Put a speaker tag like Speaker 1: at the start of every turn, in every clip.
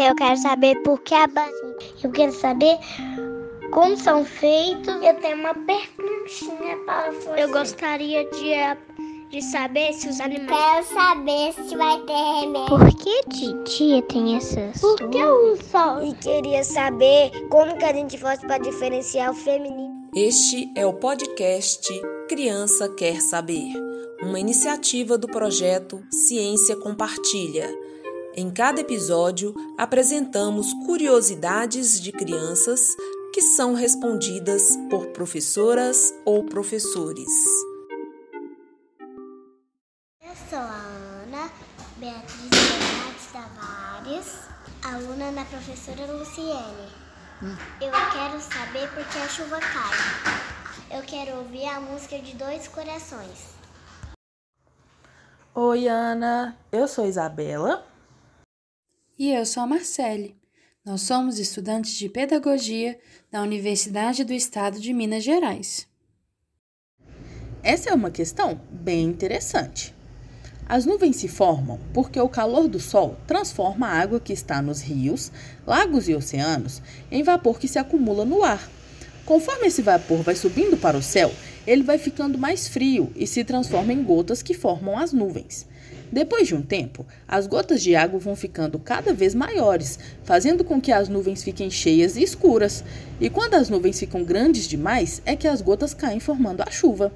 Speaker 1: Eu quero saber por que a banda. Eu quero saber como são feitos. Eu tenho uma perguntinha para você.
Speaker 2: Eu gostaria de, de saber se os animais.
Speaker 1: Quero saber se vai ter remédio.
Speaker 2: Por que dia tem essas?
Speaker 1: Por que o sol?
Speaker 3: E queria saber como que a gente faz para diferenciar o feminino.
Speaker 4: Este é o podcast Criança Quer Saber, uma iniciativa do projeto Ciência Compartilha. Em cada episódio, apresentamos curiosidades de crianças que são respondidas por professoras ou professores.
Speaker 1: Eu sou a Ana Beatriz Bernardes Tavares, aluna da professora Luciene. Eu quero saber por que a chuva cai. Eu quero ouvir a música de Dois Corações.
Speaker 5: Oi, Ana. Eu sou Isabela.
Speaker 6: E eu sou a Marcele. Nós somos estudantes de pedagogia da Universidade do Estado de Minas Gerais.
Speaker 5: Essa é uma questão bem interessante. As nuvens se formam porque o calor do Sol transforma a água que está nos rios, lagos e oceanos em vapor que se acumula no ar. Conforme esse vapor vai subindo para o céu, ele vai ficando mais frio e se transforma em gotas que formam as nuvens. Depois de um tempo, as gotas de água vão ficando cada vez maiores, fazendo com que as nuvens fiquem cheias e escuras. E quando as nuvens ficam grandes demais, é que as gotas caem formando a chuva.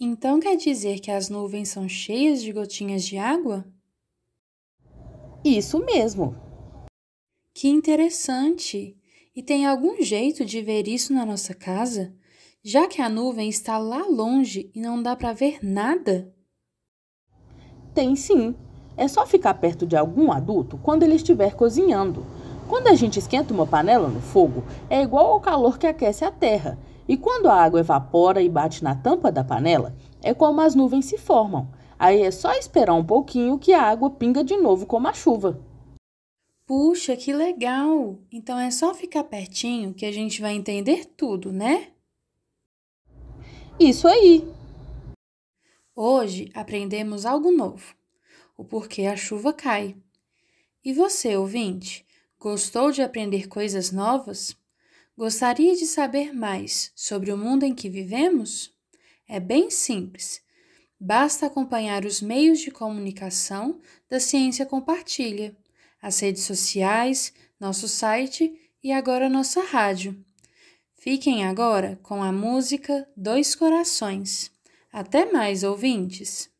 Speaker 6: Então quer dizer que as nuvens são cheias de gotinhas de água?
Speaker 5: Isso mesmo.
Speaker 6: Que interessante! E tem algum jeito de ver isso na nossa casa? Já que a nuvem está lá longe e não dá para ver nada?
Speaker 5: Tem sim. É só ficar perto de algum adulto quando ele estiver cozinhando. Quando a gente esquenta uma panela no fogo, é igual ao calor que aquece a terra. E quando a água evapora e bate na tampa da panela, é como as nuvens se formam. Aí é só esperar um pouquinho que a água pinga de novo como a chuva.
Speaker 6: Puxa, que legal! Então é só ficar pertinho que a gente vai entender tudo, né?
Speaker 5: Isso aí!
Speaker 6: Hoje aprendemos algo novo: o porquê a chuva cai. E você, ouvinte, gostou de aprender coisas novas? Gostaria de saber mais sobre o mundo em que vivemos? É bem simples. Basta acompanhar os meios de comunicação da Ciência Compartilha, as redes sociais, nosso site e agora nossa rádio. Fiquem agora com a música Dois Corações. Até mais, ouvintes!